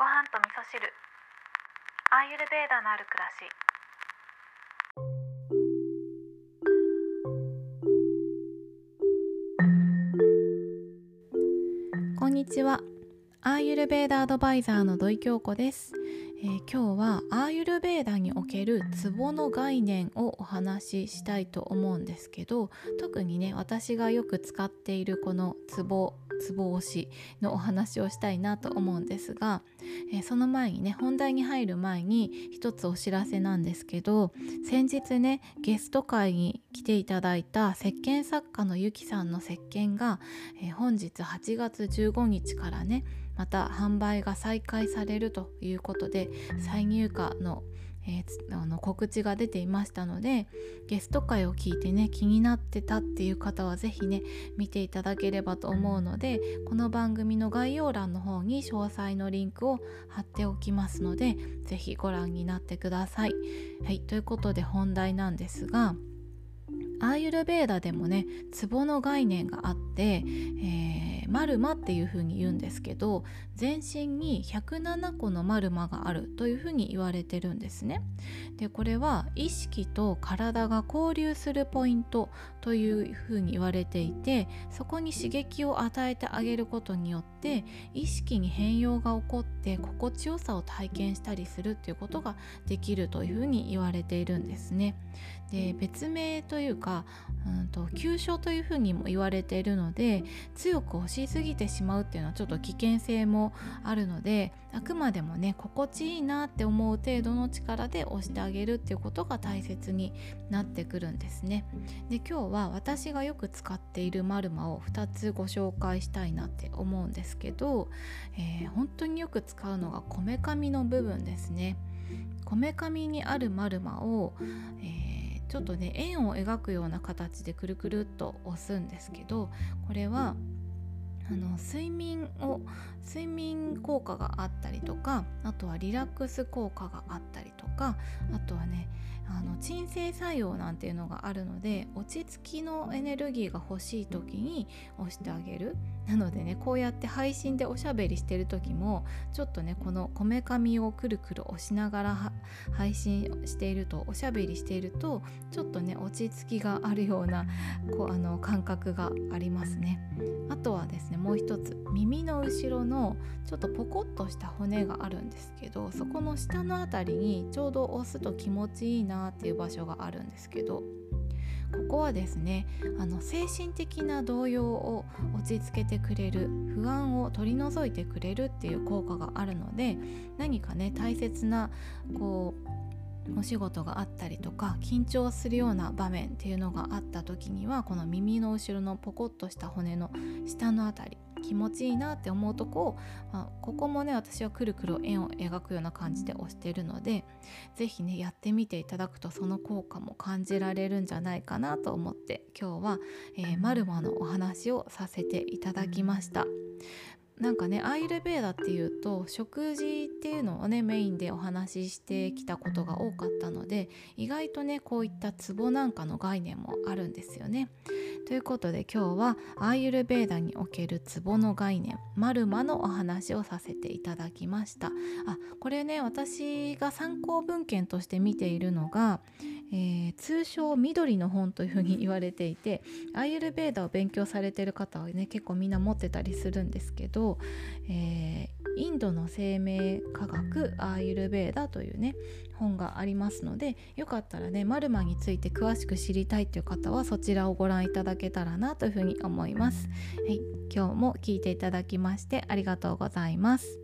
ご飯と味噌汁。アーユルベーダのある暮らし。こんにちは。アーユルベーダアドバイザーの土井京子です。えー、今日はアーユルベーダにおけるツボの概念をお話ししたいと思うんですけど特にね私がよく使っているこのツボツボ押しのお話をしたいなと思うんですが、えー、その前にね本題に入る前に一つお知らせなんですけど先日ねゲスト会に来ていただいた石鹸作家のゆきさんの石鹸が、えー、本日8月15日からねまた販売が再開されるということで再入荷のえー、あの告知が出ていましたのでゲスト会を聞いてね気になってたっていう方は是非ね見ていただければと思うのでこの番組の概要欄の方に詳細のリンクを貼っておきますので是非ご覧になってください。はいということで本題なんですがアーユルベーダでもねツボの概念があって、えー、マルマっていう風に言うんですけど全身に107個のマルマがあるという風に言われてるんですね。でこれは意識と体が交流するポイントという風に言われていてそこに刺激を与えてあげることによって意識に変容が起こって心地よさを体験したりするっていうことができるという風に言われているんですね。で別名というかうんと急所というふうにも言われているので強く押しすぎてしまうっていうのはちょっと危険性もあるのであくまでもね心地いいなって思う程度の力で押してあげるっていうことが大切になってくるんですね。で今日は私がよく使っているマルマを2つご紹介したいなって思うんですけど、えー、本当によく使うのがこめかみの部分ですね。こめかみにあるマルマを、えーちょっとね円を描くような形でくるくるっと押すんですけどこれはあの睡眠を睡眠効果があったりとかあとはリラックス効果があったりとかあとはねあの鎮静作用なんていうのがあるので落ち着きのエネルギーが欲しい時に押してあげる。なのでねこうやって配信でおしゃべりしてる時もちょっとねこのこめかみをくるくる押しながら配信しているとおしゃべりしているとちょっとね落ち着きがあるようなこうあの感覚がありますね。あとはですねもう一つ耳の後ろのちょっとポコッとした骨があるんですけどそこの下の辺りにちょうど押すと気持ちいいなっていう場所があるんですけどここはですねあの精神的な動揺を落ち着けてくれる不安を取り除いてくれるっていう効果があるので何かね大切なこうお仕事があったりとか緊張するような場面っていうのがあった時にはこの耳の後ろのポコッとした骨の下の辺り気持ちいいなって思うとこを、まあ、ここもね私はくるくる円を描くような感じで押してるので是非ねやってみていただくとその効果も感じられるんじゃないかなと思って今日は、えー、マルマのお話をさせていただきました。なんかねアイルベーダっていうと食事っていうのをねメインでお話ししてきたことが多かったので意外とねこういったツボなんかの概念もあるんですよね。ということで今日はアーユルベーダにおけるツボの概念マルマのお話をさせていただきました。あこれね私が参考文献として見ているのが、えー、通称緑の本というふうに言われていてアーユルベーダを勉強されてる方はね結構みんな持ってたりするんですけど、えーインドの生命科学アーユルベーダというね本がありますのでよかったらねマルマについて詳しく知りたいという方はそちらをご覧いただけたらなというふうに思います。はい、今日も聞いていただきましてありがとうございます。